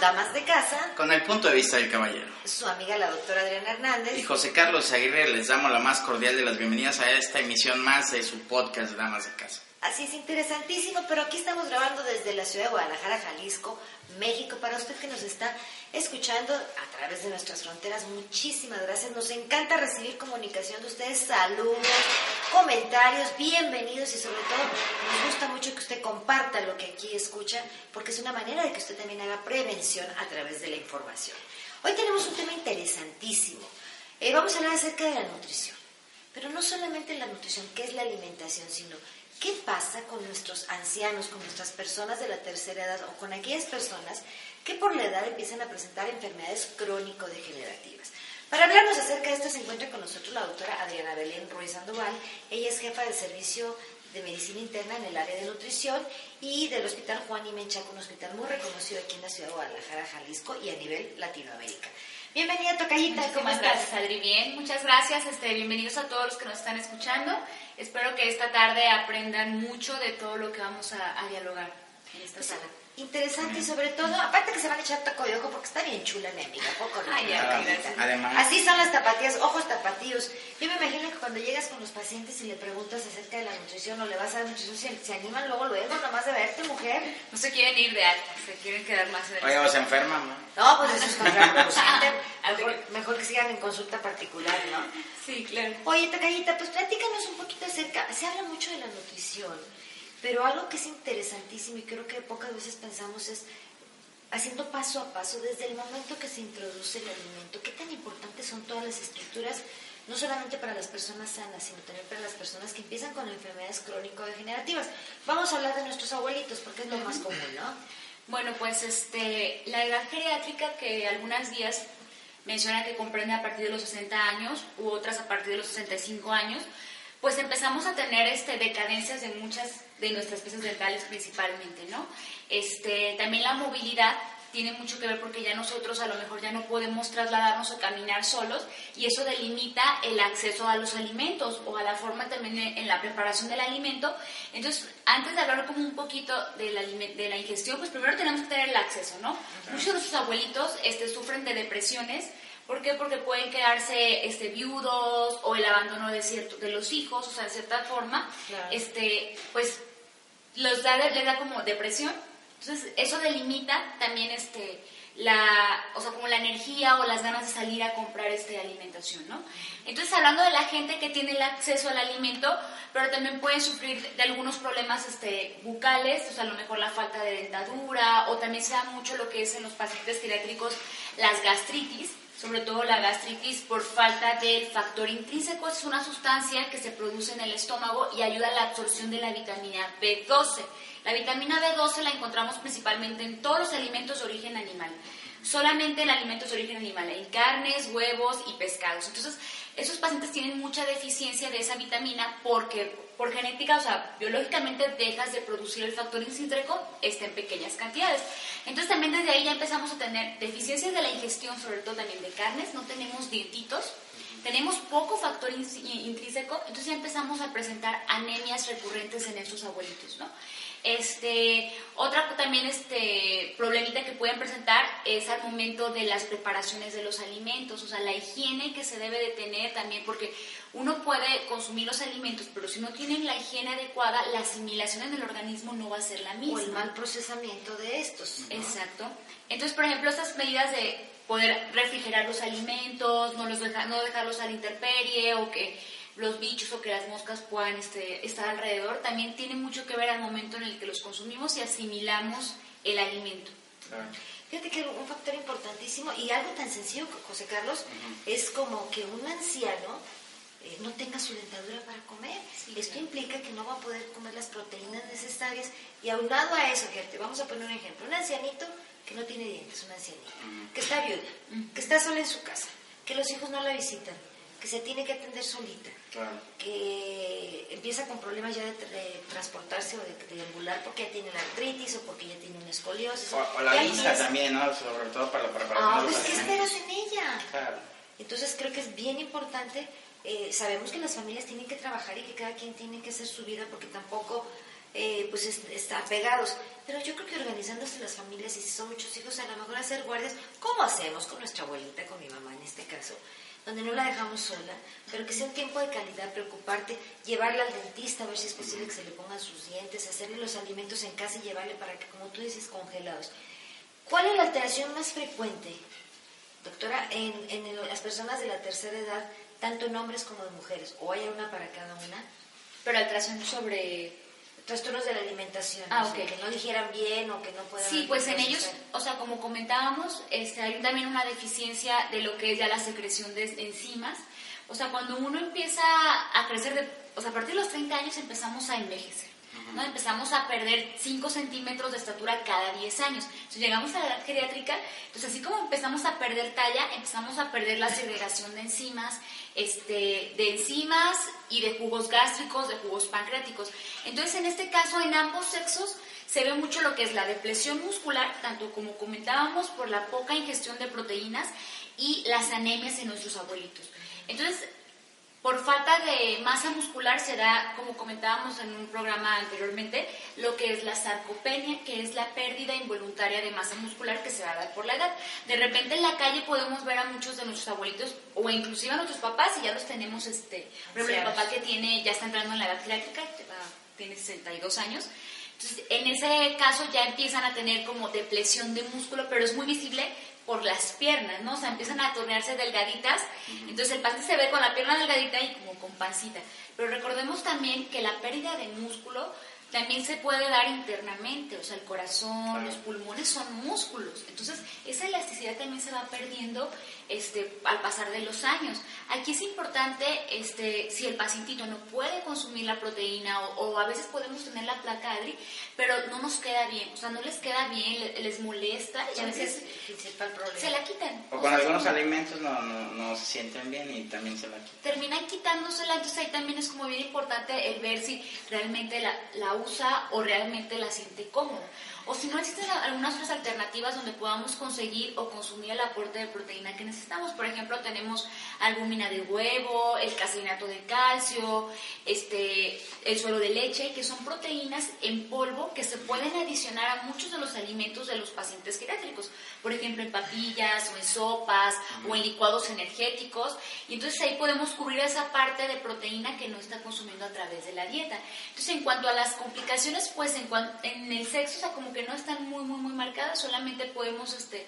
Damas de Casa. Con el punto de vista del caballero. Su amiga la doctora Adriana Hernández. Y José Carlos Aguirre les damos la más cordial de las bienvenidas a esta emisión más de su podcast Damas de Casa. Así es, interesantísimo, pero aquí estamos grabando desde la ciudad de Guadalajara, Jalisco, México. Para usted que nos está escuchando a través de nuestras fronteras, muchísimas gracias. Nos encanta recibir comunicación de ustedes, saludos, comentarios, bienvenidos y sobre todo nos gusta mucho que usted comparta lo que aquí escucha, porque es una manera de que usted también haga prevención a través de la información. Hoy tenemos un tema interesantísimo. Eh, vamos a hablar acerca de la nutrición, pero no solamente la nutrición, que es la alimentación, sino ¿Qué pasa con nuestros ancianos, con nuestras personas de la tercera edad o con aquellas personas que por la edad empiezan a presentar enfermedades crónico-degenerativas? Para hablarnos acerca de esto se encuentra con nosotros la doctora Adriana Belén Ruiz Sandoval. Ella es jefa de servicio de medicina interna en el área de nutrición y del Hospital Juan y Menchaca, un hospital muy reconocido aquí en la ciudad de Guadalajara, Jalisco y a nivel Latinoamérica. Bienvenida, Tocayita. ¿Cómo estás? gracias, Adri. Bien, muchas gracias. Este, bienvenidos a todos los que nos están escuchando. Espero que esta tarde aprendan mucho de todo lo que vamos a, dialogar en esta sala interesante y sobre todo, aparte que se van a echar taco de ojo porque está bien chula mi amiga, poco no. Además. Así son las tapatías, ojos tapatíos. Yo me imagino que cuando llegas con los pacientes y le preguntas acerca de la nutrición o le vas a dar nutrición, se, se animan luego, luego, nomás de verte, mujer. No se quieren ir de alta, se quieren quedar más en Oye, o se enferman, ¿no? No, pues eso es contraproducente. mejor, mejor que sigan en consulta particular, ¿no? Sí, claro. Oye, Tacayita, pues platícanos un poquito acerca, se habla mucho de la nutrición pero algo que es interesantísimo y creo que pocas veces pensamos es haciendo paso a paso desde el momento que se introduce el alimento, qué tan importantes son todas las estructuras, no solamente para las personas sanas, sino también para las personas que empiezan con enfermedades crónico-degenerativas. Vamos a hablar de nuestros abuelitos, porque es lo más común, ¿no? Bueno, pues este, la edad geriátrica que algunas guías mencionan que comprende a partir de los 60 años u otras a partir de los 65 años, pues empezamos a tener este, decadencias de muchas de nuestras piezas dentales principalmente, ¿no? Este, también la movilidad tiene mucho que ver porque ya nosotros a lo mejor ya no podemos trasladarnos o caminar solos y eso delimita el acceso a los alimentos o a la forma también en la preparación del alimento. Entonces, antes de hablar como un poquito de la, de la ingestión, pues primero tenemos que tener el acceso, ¿no? Muchos de nuestros abuelitos este, sufren de depresiones ¿Por qué? Porque pueden quedarse este, viudos o el abandono de, cierto, de los hijos, o sea, de cierta forma, este, pues los da, les da como depresión. Entonces, eso delimita también este, la, o sea, como la energía o las ganas de salir a comprar este alimentación, ¿no? Entonces, hablando de la gente que tiene el acceso al alimento, pero también pueden sufrir de algunos problemas este, bucales, o sea, a lo mejor la falta de dentadura, o también se da mucho lo que es en los pacientes geriátricos las gastritis, sobre todo la gastritis por falta del factor intrínseco, es una sustancia que se produce en el estómago y ayuda a la absorción de la vitamina B12. La vitamina B12 la encontramos principalmente en todos los alimentos de origen animal, solamente en alimentos de origen animal, en carnes, huevos y pescados. Entonces, esos pacientes tienen mucha deficiencia de esa vitamina porque por genética, o sea, biológicamente dejas de producir el factor intrínseco está en pequeñas cantidades. Entonces también desde ahí ya empezamos a tener deficiencias de la ingestión, sobre todo también de carnes, no tenemos dientitos, tenemos poco factor intrínseco, entonces ya empezamos a presentar anemias recurrentes en esos abuelitos, ¿no? Este, otra también este, problemita que pueden presentar es al momento de las preparaciones de los alimentos, o sea, la higiene que se debe de tener también, porque uno puede consumir los alimentos, pero si no tienen la higiene adecuada, la asimilación en el organismo no va a ser la misma. O el mal procesamiento de estos. Exacto. Entonces, por ejemplo, estas medidas de poder refrigerar los alimentos, no, los no dejarlos a la intemperie o que los bichos o que las moscas puedan este, estar alrededor, también tiene mucho que ver al momento en el que los consumimos y asimilamos el alimento. Fíjate que un factor importantísimo y algo tan sencillo, José Carlos, es como que un anciano eh, no tenga su dentadura para comer. Esto implica que no va a poder comer las proteínas necesarias y aunado a eso, que te vamos a poner un ejemplo, un ancianito que no tiene dientes, un ancianito, que está viuda, que está sola en su casa, que los hijos no la visitan, que se tiene que atender solita, que empieza con problemas ya de, transportarse o de, deambular porque ya tiene la artritis o porque ya tiene una escoliosis. O, la vista también, ¿no? Sobre todo para la preparación ah, pues ¿qué esperas en ella? Claro. Entonces creo que es bien importante, eh, sabemos que las familias tienen que trabajar y que cada quien tiene que hacer su vida porque tampoco eh, pues está pegados. Pero yo creo que organizándose las familias y si son muchos hijos, a lo mejor hacer guardias, ¿cómo hacemos con nuestra abuelita, con mi mamá en este caso? Donde no la dejamos sola, pero que sea un tiempo de calidad, preocuparte, llevarla al dentista, a ver si es posible que se le pongan sus dientes, hacerle los alimentos en casa y llevarle para que, como tú dices, congelados. ¿Cuál es la alteración más frecuente, doctora, en, las personas de la tercera edad, tanto en hombres como en mujeres? ¿O hay una para cada una? Pero alteración sobre trastornos de la alimentación, ah, que no dijeran bien o que no puedan... Sí, pues en ellos, o sea, como comentábamos, este, hay también una deficiencia de lo que es ya la secreción de enzimas. O sea, cuando uno empieza a crecer, de, o sea, a partir de los 30 años empezamos a envejecer. ¿No? Empezamos a perder 5 centímetros de estatura cada 10 años. Entonces llegamos a la edad geriátrica, entonces así como empezamos a perder talla, empezamos a perder la segregación de enzimas, este, de enzimas y de jugos gástricos, de jugos pancreáticos. Entonces en este caso en ambos sexos se ve mucho lo que es la depresión muscular, tanto como comentábamos por la poca ingestión de proteínas y las anemias en nuestros abuelitos. Entonces, por falta de masa muscular se da, como comentábamos en un programa anteriormente, lo que es la sarcopenia, que es la pérdida involuntaria de masa muscular que se va a dar por la edad. De repente en la calle podemos ver a muchos de nuestros abuelitos o inclusive a nuestros papás y ya los tenemos, este, por ejemplo, el papá que tiene, ya está entrando en la edad geriátrica, tiene 62 años. Entonces, en ese caso ya empiezan a tener como depresión de músculo, pero es muy visible por las piernas, ¿no? O sea, empiezan a tornearse delgaditas, entonces el paciente se ve con la pierna delgadita y como con pancita. Pero recordemos también que la pérdida de músculo también se puede dar internamente, o sea, el corazón, los pulmones son músculos. Entonces, esa elasticidad también se va perdiendo este, al pasar de los años. Aquí es importante, este, si el pacientito no puede consumir la proteína o, a veces podemos tener la placa ADRI, pero no nos queda bien, o sea, no les queda bien, les, molesta y a veces se la quitan. O, con algunos alimentos no, no, se sienten bien y también se la quitan. Terminan quitándosela, entonces ahí también es como bien importante el ver si realmente la, la usa o realmente la siente cómoda o si no existen algunas otras alternativas donde podamos conseguir o consumir el aporte de proteína que necesitamos. Por ejemplo, tenemos albúmina de huevo, el caseinato de calcio, este, el suelo de leche, que son proteínas en polvo que se pueden adicionar a muchos de los alimentos de los pacientes geriátricos. Por ejemplo, en papillas o en sopas o en licuados energéticos. Y entonces ahí podemos cubrir esa parte de proteína que no está consumiendo a través de la dieta. Entonces, en cuanto a las complicaciones, pues en, en el sexo, o sea, como que no están muy, muy, muy marcadas, solamente podemos este,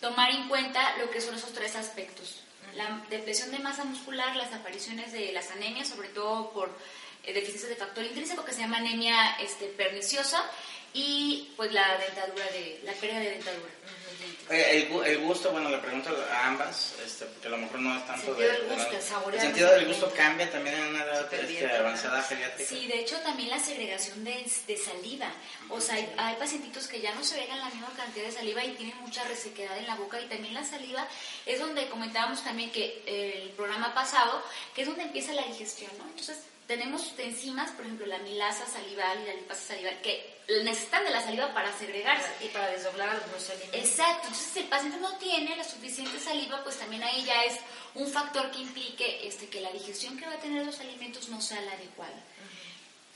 tomar en cuenta lo que son esos tres aspectos. La depresión de masa muscular, las apariciones de las anemias, sobre todo por eh, deficiencia de factor intrínseco que se llama anemia este, perniciosa y pues la dentadura de la pérdida de dentadura. El, el, gusto, bueno, le pregunto a ambas, este, porque a lo mejor no es tanto de... El, gusto, el, el sentido del gusto cambia también en una edad este, avanzada geriátrica. Sí, de hecho también la segregación de, de saliva. O sea, hay, hay, pacientitos que ya no segregan la misma cantidad de saliva y tienen mucha resequedad en la boca y también la saliva es donde comentábamos también que el programa pasado, que es donde empieza la digestión, ¿no? Entonces tenemos enzimas, por ejemplo, la milasa salival y la lipasa salival, que necesitan de la saliva para segregarse. Y para desdoblar algunos alimentos. Exacto. Entonces, si el paciente no tiene la suficiente saliva, pues también ahí ya es un factor que implique este, que la digestión que va a tener los alimentos no sea la adecuada.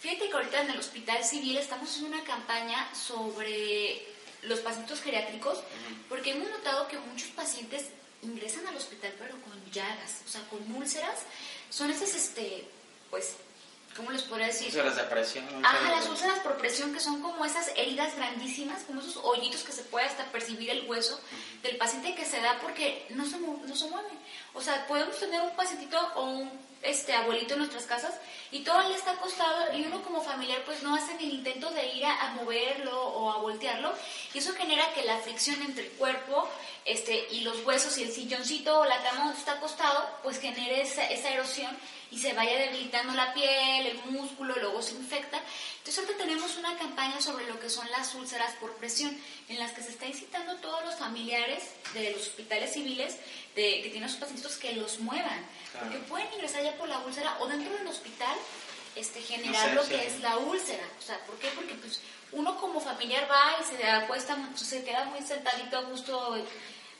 Fíjate que ahorita en el Hospital Civil estamos haciendo una campaña sobre los pacientes geriátricos, porque hemos notado que muchos pacientes ingresan al hospital pero con llagas, o sea, con úlceras. Son esas, este, pues, ¿cómo les podría decir? Úlceras de presión. Ajá, las úlceras por presión que son como esas heridas grandísimas, como esos hoyitos que se puede hasta percibir el hueso del paciente que se da porque no se, no se mueve. O sea, podemos tener un pacientito o un este abuelito en nuestras casas y todo le está acostado y uno como familiar pues no hace el intento de ir a, moverlo o a voltearlo y eso genera que la fricción entre el cuerpo este, y los huesos y el silloncito o la cama donde está acostado pues genere esa, esa erosión y se vaya debilitando la piel, el músculo, luego se infecta. Entonces ahorita tenemos una campaña sobre lo que son las úlceras por presión, en las que se está incitando a todos los familiares de los hospitales civiles de, que tienen a sus pacientes que los muevan, porque pueden ingresar ya por la úlcera o dentro del hospital este, generar lo que es la úlcera. O sea, ¿por qué? Porque pues, uno como familiar va y se acuesta, se queda muy sentadito a gusto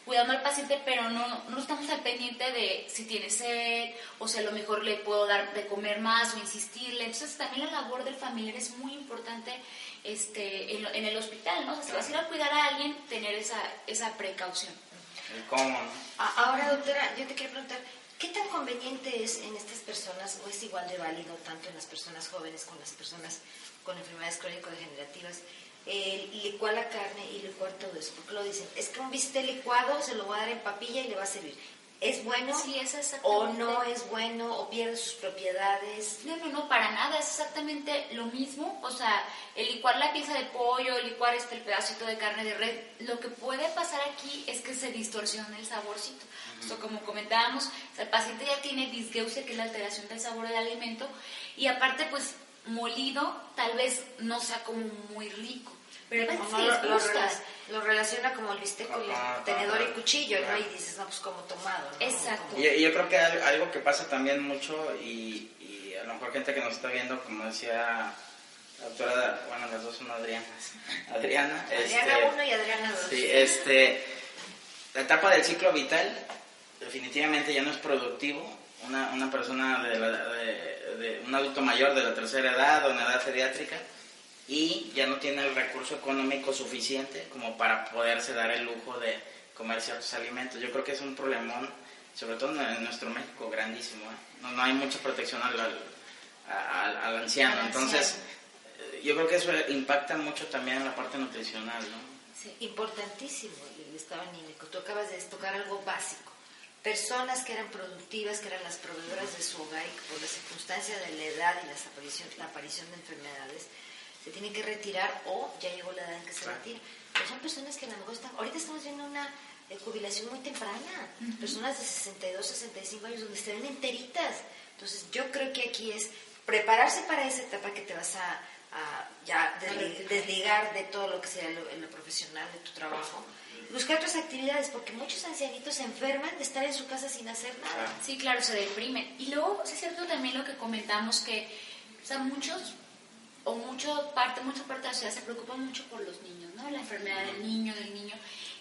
cuidando al paciente, pero no, no estamos al pendiente de si tiene sed o si a lo mejor le puedo dar de comer más o insistirle. Entonces también la labor del familiar es muy importante este, en, el hospital, ¿no? O sea, si vas a ir a cuidar a alguien, tener esa, esa precaución. ¿Cómo? Ahora, doctora, yo te quiero preguntar, ¿qué tan conveniente es en estas personas o es igual de válido tanto en las personas jóvenes como en las personas con enfermedades crónico-degenerativas? el licuar la carne y licuar todo eso. Porque lo dicen, es que un bistec licuado se lo voy a dar en papilla y le va a servir. ¿Es bueno sí, es o no es bueno o pierde sus propiedades? No, no, no, para nada, es exactamente lo mismo. O sea, el licuar la pieza de pollo, el licuar este, el pedacito de carne de red, lo que puede pasar aquí es que se distorsiona el saborcito. Esto, como comentábamos, el paciente ya tiene disgeusia, que es la alteración del sabor del alimento, y aparte, pues, molido tal vez no sea como muy rico. Pero a lo, lo, lo, relaciona como el bistec con el tenedor y cuchillo, ¿no? Y dices, no, pues como tomado. Exacto. Y, yo creo que algo que pasa también mucho, y, y, a lo mejor gente que nos está viendo, como decía la doctora, bueno, las dos son Adrianas. Adriana. Adriana 1 este, y Adriana 2. Sí, este, la etapa del ciclo vital definitivamente ya no es productivo. Una, una persona de, de, de un adulto mayor de la tercera edad o en edad pediátrica y ya no tiene el recurso económico suficiente como para poderse dar el lujo de comer ciertos alimentos. Yo creo que es un problemón, sobre todo en nuestro México, grandísimo. ¿eh? No, no, hay mucha protección al, al, anciano. Entonces, eh, yo creo que eso impacta mucho también en la parte nutricional. ¿no? Sí, importantísimo el estado anímico. Tú acabas de tocar algo básico. Personas que eran productivas, que eran las proveedoras de su hogar y que por la circunstancia de la edad y aparición, la aparición de enfermedades, se tiene que retirar o ya llegó la edad en que se retira. Pero son personas que a lo mejor están, ahorita estamos viendo una eh, jubilación muy temprana, personas de 62, 65 años donde están enteritas. Entonces yo creo que aquí es prepararse para esa etapa que te vas a, ya desligar de todo lo que sea lo, en lo profesional de tu trabajo. Buscar otras actividades, porque muchos ancianitos se enferman de estar en su casa sin hacer nada. Sí, claro, se deprimen. Y luego, es cierto también lo que comentamos, que o sea, muchos o mucho parte, mucha parte de la sociedad se preocupa mucho por los niños, ¿no? La enfermedad del niño, del niño.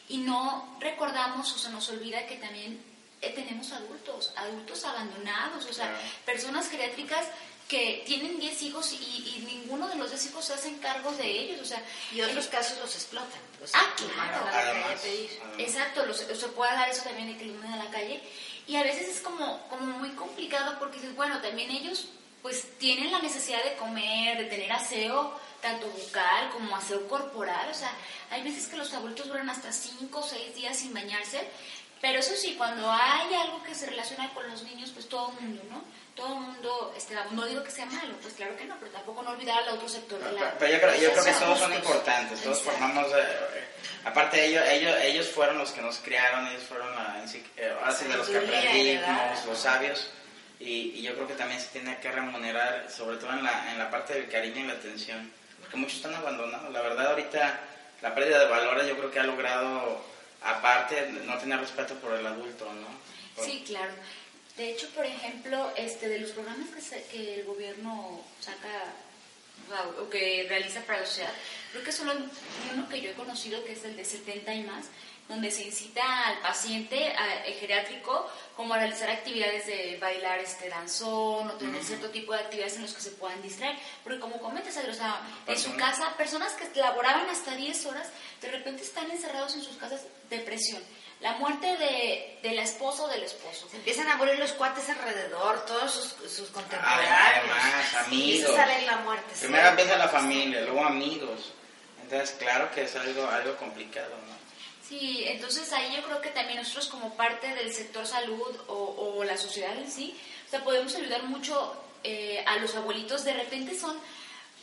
Y no recordamos o se nos olvida que también eh, tenemos adultos, adultos abandonados, o sea, personas geriátricas que tienen 10 hijos y, ninguno de los 10 hijos se hacen cargo de ellos, o sea... Y otros casos los explotan. ah, claro. Exacto, los, se puede dar eso también de que los a la calle. Y a veces es como, como muy complicado porque dices, bueno, también ellos pues tienen la necesidad de comer, de tener aseo, tanto bucal como aseo corporal. O sea, hay veces que los adultos duran hasta 5 o 6 días sin bañarse, pero eso sí, cuando hay algo que se relaciona con los niños, pues todo el mundo, ¿no? Todo el mundo, este, no digo que sea malo, pues claro que no, pero tampoco no olvidar al otro sector de la... Pero yo creo, yo creo que todos son importantes, todos formamos... Eh, aparte ellos, ellos, ellos fueron los que nos criaron, ellos fueron la, eh, así de los que aprendimos, los sabios y, yo creo que también se tiene que remunerar, sobre todo en la, en la parte del cariño y la atención, porque muchos están abandonados. La verdad, ahorita la pérdida de valores yo creo que ha logrado, aparte, no tener respeto por el adulto, ¿no? Sí, claro. De hecho, por ejemplo, este, de los programas que, que el gobierno saca o que realiza para la sociedad, creo que solo uno que yo he conocido que es el de 70 y más, donde se incita al paciente geriátrico como a realizar actividades de bailar este danzón o tener cierto tipo de actividades en las que se puedan distraer. Porque como comentas, o sea, en su casa, personas que laboraban hasta 10 horas, de repente están encerrados en sus casas, depresión. La muerte de, de la esposa o del esposo. Se empiezan a morir los cuates alrededor, todos sus, sus contemporáneos. además, amigos. la muerte. Primero empieza la familia, luego amigos. Entonces, claro que es algo, algo complicado, ¿no? Sí, entonces ahí yo creo que también nosotros como parte del sector salud o, la sociedad en sí, sea, podemos ayudar mucho eh, a los abuelitos. De repente son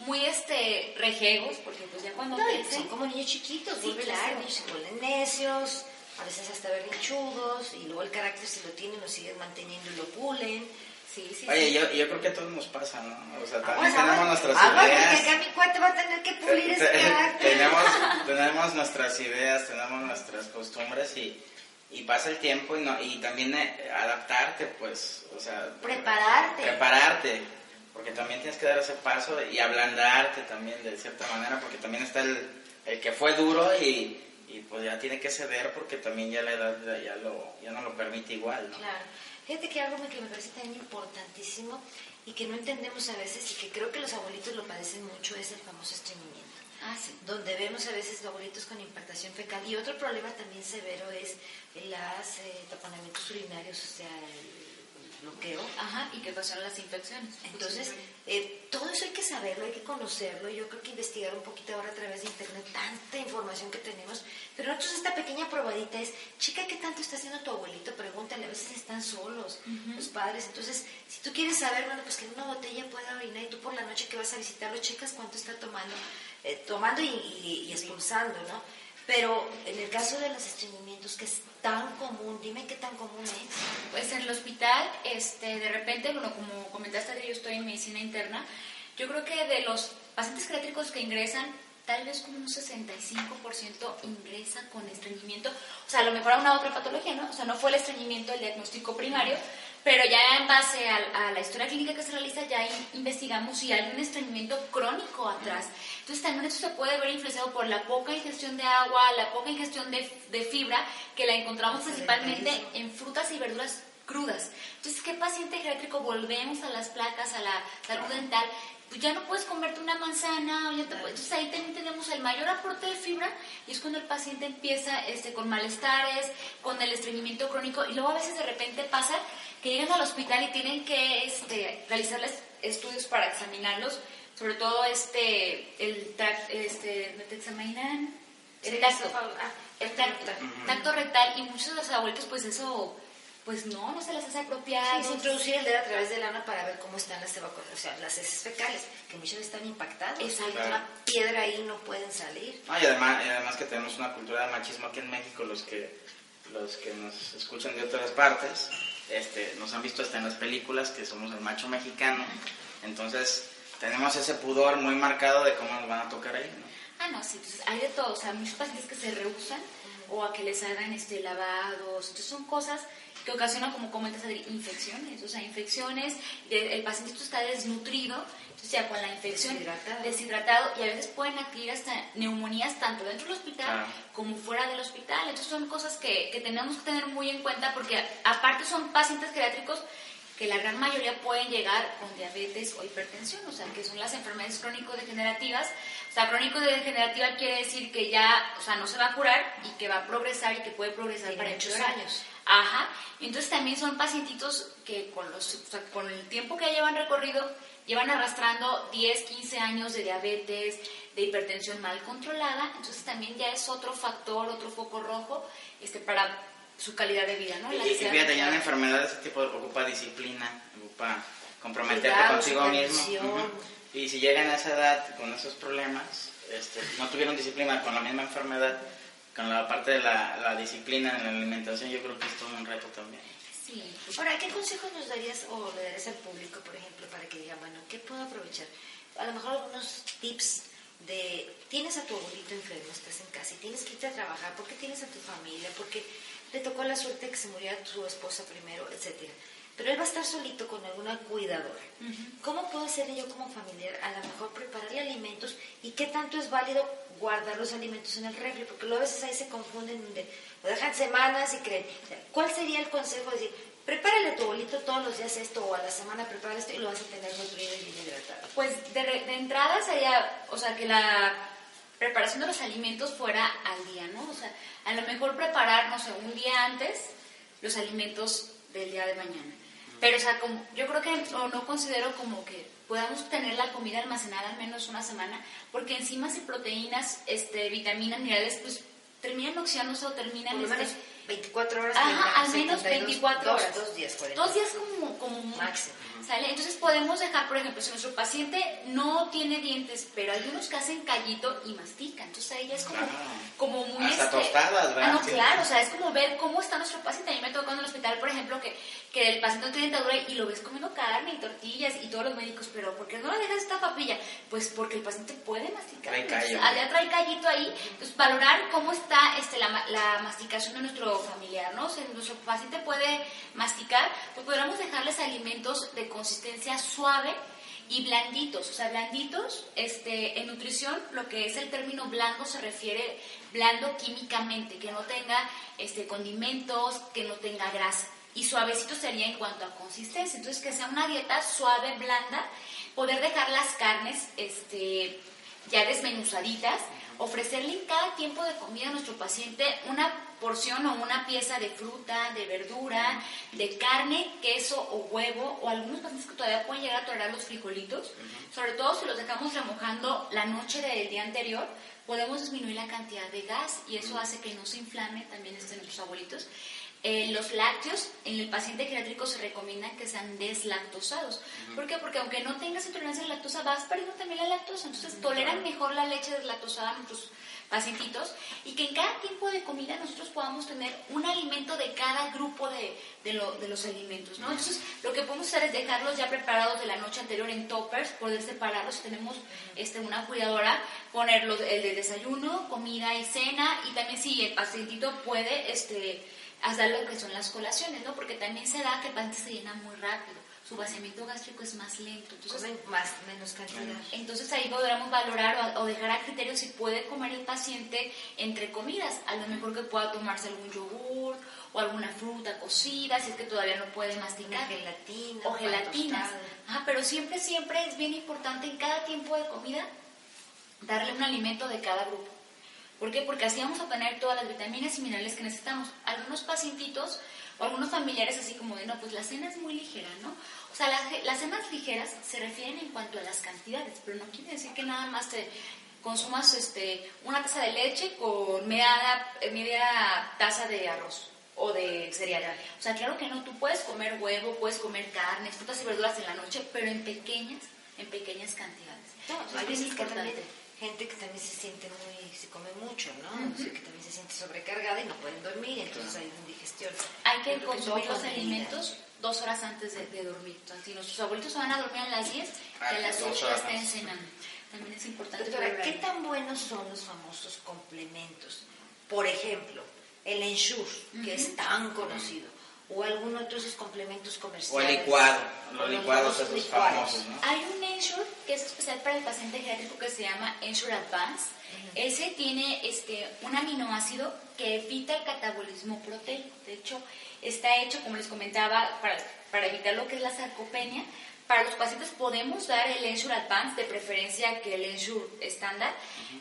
muy este rejegos, porque pues ya cuando No, crecen- son como niños chiquitos, Sí, vuelven claro. a ser, se vuelven necios, a veces hasta berrinchudos, y luego el carácter si lo tienen lo siguen manteniendo y lo pulen. Sí, sí, Oye, sí. yo, yo creo que a todos nos pasa, ¿no? O sea, también tenemos nuestras porque ideas. acá mi cuate va a tener que pulir ese carácter. tenemos, tenemos nuestras ideas, tenemos nuestras costumbres y, y pasa el tiempo y, no, y también eh, adaptarte, pues, o sea, Prepararte. prepararte, porque también tienes que dar ese paso y ablandarte también de cierta manera, porque también está el, el que fue duro y, y pues ya tiene que ceder porque también ya la edad ya, ya lo, ya no lo permite igual, ¿no? Claro. Fíjate que algo que me parece también importantísimo y que no entendemos a veces y que creo que los abuelitos lo padecen mucho es el famoso estreñimiento. Ah, sí. donde vemos a veces abuelitos con impactación fecal. Y otro problema también severo es las eh, taponamientos urinarios, o sea, el bloqueo. Ajá, y que ocasionan las infecciones. Entonces, eh, todo eso hay que saberlo, hay que conocerlo. Yo creo que investigar un poquito ahora a través de internet, tanta información que tenemos. Pero nosotros esta pequeña probadita es, chica, ¿qué tanto está haciendo tu abuelito? Pregúntale, a veces están solos los padres. Entonces, si tú quieres saber, bueno, pues que en una botella pueda orinar y tú por la noche que vas a visitarlo, checas cuánto está tomando, eh, tomando y, y- y expulsando, ¿no? Pero en el caso de los estreñimientos, que es tan común, dime qué tan común es. Pues en el hospital, este, de repente, bueno, como comentaste, yo estoy en medicina interna, yo creo que de los pacientes geriátricos que ingresan, tal vez como un 65% ingresa con estreñimiento, o sea, a lo mejor a una otra patología, ¿no? O sea, no fue el estreñimiento el diagnóstico primario, pero ya en base a, a la historia clínica que se realiza, ya in- investigamos si hay un estreñimiento crónico atrás. Entonces, también esto se puede ver influenciado por la poca ingestión de agua, la poca ingestión de, de fibra, que la encontramos principalmente en frutas y verduras crudas. Entonces, ¿qué paciente geriátrico volvemos a las placas, a la salud dental? Pues ya no puedes comerte una manzana, o ya te puedes- entonces ahí también tenemos el mayor aporte de fibra y es cuando el paciente empieza este, con malestares, con el estreñimiento crónico y luego a veces de repente pasa que llegan al hospital y tienen que este, realizarles estudios para examinarlos, sobre todo este, el este, ¿no te examinan? El tacto, ah, el tacto, tacto rectal y muchos de los abuelitos pues eso pues no, no se les hace apropiado. Sí, es introducir el dedo a través del ano para ver cómo están las evacuaciones, o sea, las heces fecales, que muchas veces están impactadas. Exacto. Hay una piedra ahí y no pueden salir. No, y además, y además que tenemos una cultura de machismo aquí en México, los que, los que nos escuchan de otras partes, este, nos han visto hasta en las películas que somos el macho mexicano, entonces tenemos ese pudor muy marcado de cómo nos van a tocar ahí, ¿no? Ah, no, sí, entonces hay de todo, o sea, muchos pacientes que se rehusan o a que les hagan este lavados, entonces son cosas que ocasionan, como comentas, infecciones, o sea, infecciones, el paciente está desnutrido, entonces ya con la infección, Deshidratado. deshidratado, y a veces pueden adquirir hasta neumonías tanto dentro del hospital Claro. como fuera del hospital, entonces son cosas que, que tenemos que tener muy en cuenta porque aparte son pacientes geriátricos que la gran mayoría pueden llegar con diabetes o hipertensión, o sea, que son las enfermedades crónico-degenerativas. O sea, crónico-degenerativa quiere decir que ya, o sea, no se va a curar y que va a progresar y que puede progresar Tiene para muchos años. Ajá. Entonces también son pacientitos que con, los, o sea, con el tiempo que ya llevan recorrido, llevan arrastrando 10, 15 años de diabetes, de hipertensión mal controlada. Entonces también ya es otro factor, otro foco rojo este, para su calidad de vida, ¿no? Y, La y fíjate, ya una enfermedad de ese tipo ocupa disciplina, ocupa comprometerte Cuidado, contigo mismo. Y si llegan a esa edad con esos problemas, este, no tuvieron disciplina con la misma enfermedad, con la parte de la, la disciplina en la alimentación, yo creo que es todo un reto también. Sí. Ahora, ¿qué consejos nos darías o le darías al público, por ejemplo, para que digan, bueno, ¿qué puedo aprovechar? A lo mejor algunos tips de, tienes a tu abuelito enfermo, estás en casa y tienes que irte a trabajar, porque tienes a tu familia, porque le tocó la suerte que se muriera tu esposa primero, etcétera. Pero él va a estar solito con alguna cuidadora. ¿Cómo puedo hacer yo como familiar a lo mejor prepararle alimentos y qué tanto es válido guardar los alimentos en el refri? Porque luego a veces ahí se confunden, donde lo dejan semanas y creen. ¿Cuál sería el consejo? de decir, prepárale a tu abuelito todos los días esto o a la semana prepara esto y lo vas a tener nutrido y bien hidratado. Pues de, de entrada sería, o sea, que la preparación de los alimentos fuera al día, ¿no? O sea, a lo mejor preparar, no sé, un día antes los alimentos del día de mañana. Pero, o sea, como, yo creo que no, no considero como que podamos tener la comida almacenada al menos una semana, porque enzimas y proteínas, este, vitaminas, minerales, pues terminan oxidándose o terminan este, 24 horas. Ajá, al menos 24 horas. Dos, días, Dos días como, como máximo. ¿Sale? Entonces podemos dejar, por ejemplo, si nuestro paciente no tiene dientes, pero hay unos que hacen callito y mastican. Entonces ahí ya es como, como muy... Hasta este, tostadas, ¿verdad? Ah, no, claro, o sea, es como ver cómo está nuestro paciente. A mí me tocó en el hospital, por ejemplo, que, que el paciente no tiene dentadura y lo ves comiendo carne y tortillas y todos los médicos, pero ¿por qué no le dejas esta papilla? Pues porque el paciente puede masticar. Trae callo. Entonces, allá trae callito ahí. Entonces, valorar cómo está este, la, la masticación de nuestro familiar, ¿no? Si nuestro paciente puede masticar, pues podríamos dejarles alimentos de consistencia suave y blanditos, o sea, blanditos, este, en nutrición lo que es el término blando se refiere blando químicamente, que no tenga este, condimentos, que no tenga grasa. Y suavecito sería en cuanto a consistencia, entonces que sea una dieta suave, blanda, poder dejar las carnes este, ya desmenuzaditas, ofrecerle en cada tiempo de comida a nuestro paciente una porción o una pieza de fruta, de verdura, de carne, queso o huevo, o algunos pacientes que todavía pueden llegar a tolerar los frijolitos, sobre todo si los dejamos remojando la noche del día anterior, podemos disminuir la cantidad de gas y eso hace que no se inflame también este nuestros abuelitos. Eh, los lácteos en el paciente geriátrico se recomienda que sean deslactosados. ¿Por qué? Porque aunque no tengas intolerancia a la lactosa, vas perdiendo también la lactosa. Entonces, toleran mejor la leche deslactosada nuestros pacientitos y que en cada tiempo de comida nosotros podamos tener un alimento de cada grupo de, de, los alimentos. ¿no? Entonces, lo que podemos hacer es dejarlos ya preparados de la noche anterior en toppers, poder separarlos. Si tenemos este, una cuidadora, ponerlos el de desayuno, comida y cena. Y también si el pacientito puede... este hacer lo que son las colaciones, ¿no? Porque también se da que el paciente se llena muy rápido, su vaciamiento gástrico es más lento. Entonces, más, menos cantidad. Entonces ahí podremos valorar o, dejar a criterio si puede comer el paciente entre comidas, a lo mejor que pueda tomarse algún yogur o alguna fruta cocida, si es que todavía no puede masticar. gelatina. O gelatinas. pero siempre, siempre es bien importante en cada tiempo de comida darle un alimento de cada grupo. ¿Por qué? Porque así vamos a obtener todas las vitaminas y minerales que necesitamos. Algunos pacientitos o algunos familiares así como de, no, pues la cena es muy ligera, ¿no? O sea, las, las cenas ligeras se refieren en cuanto a las cantidades, pero no quiere decir que nada más te consumas este, una taza de leche con media, media taza de arroz o de cereal. O sea, claro que no, tú puedes comer huevo, puedes comer carne, frutas y verduras en la noche, pero en pequeñas, en pequeñas cantidades. No, es importante gente que también se siente muy, se come mucho, ¿no? que también se siente sobrecargada y no pueden dormir, entonces hay una indigestión. Hay que consumir los alimentos dos horas antes de, dormir. Entonces, si nuestros abuelitos van a dormir a las 10, que a las 8 ya estén cenando. También es importante. Doctora, ¿qué tan buenos son los famosos complementos? Por ejemplo, el Ensure, que es tan conocido o algún otro de esos complementos comerciales. O el licuado, los licuados esos famosos, ¿no? Hay un Ensure que es especial para el paciente geriátrico que se llama Ensure Advance. Ese tiene este, un aminoácido que evita el catabolismo proteico. De hecho, está hecho, como les comentaba, para, para evitar lo que es la sarcopenia. Para los pacientes podemos dar el Ensure Advance, de preferencia que el Ensure estándar,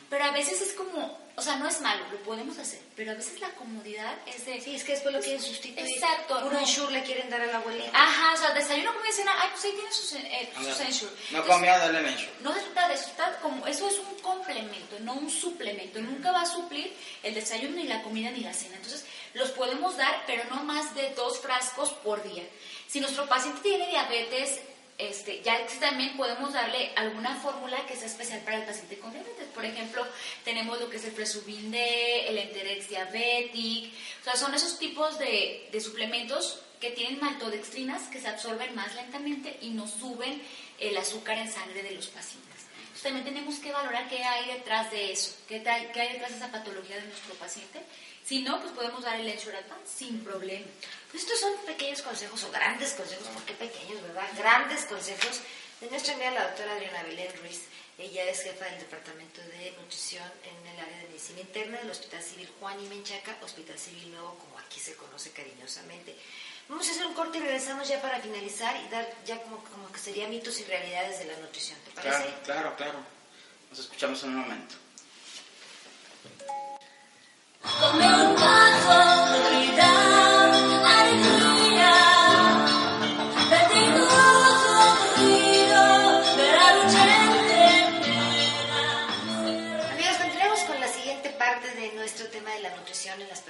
pero a veces es como o sea, no es malo, lo podemos hacer, pero a veces la comodidad es de... Sí, es que después lo quieren sustituir. Exacto. Un ensure le quieren dar a la abuelita. Ajá, o sea, desayuno, comida cena, ay, pues ahí tiene sus, eh, sus ensure. No comía, dale el ensure. No se trata de eso, como, eso es un complemento, no un suplemento. Nunca va a suplir el desayuno, ni la comida, ni la cena. Entonces, los podemos dar, pero no más de dos frascos por día. Si nuestro paciente tiene diabetes, este, ya también podemos darle alguna fórmula que sea especial para el paciente con diabetes. Por ejemplo, tenemos lo que es el Presubin D, el Enterex Diabetic, o sea, son esos tipos de, de suplementos que tienen maltodextrinas que se absorben más lentamente y no suben el azúcar en sangre de los pacientes. También tenemos que valorar qué hay detrás de eso, qué, qué hay detrás de esa patología de nuestro paciente. Si no, pues podemos dar el Ensure sin problema. Pues estos son pequeños consejos o grandes consejos, porque pequeños, ¿verdad? Grandes consejos de nuestra amiga la doctora Adriana Belén Ruiz. Ella es jefa del Departamento de Nutrición en el área de Medicina Interna del Hospital Civil Juan y Menchaca, Hospital Civil Nuevo, como aquí se conoce cariñosamente. Vamos a hacer un corte y regresamos ya para finalizar y dar ya como, como que sería mitos y realidades de la nutrición. ¿Te parece? Claro, claro, claro. Nos escuchamos en un momento. Amigos, continuamos con la siguiente parte de nuestro tema de la nutrición en las personas.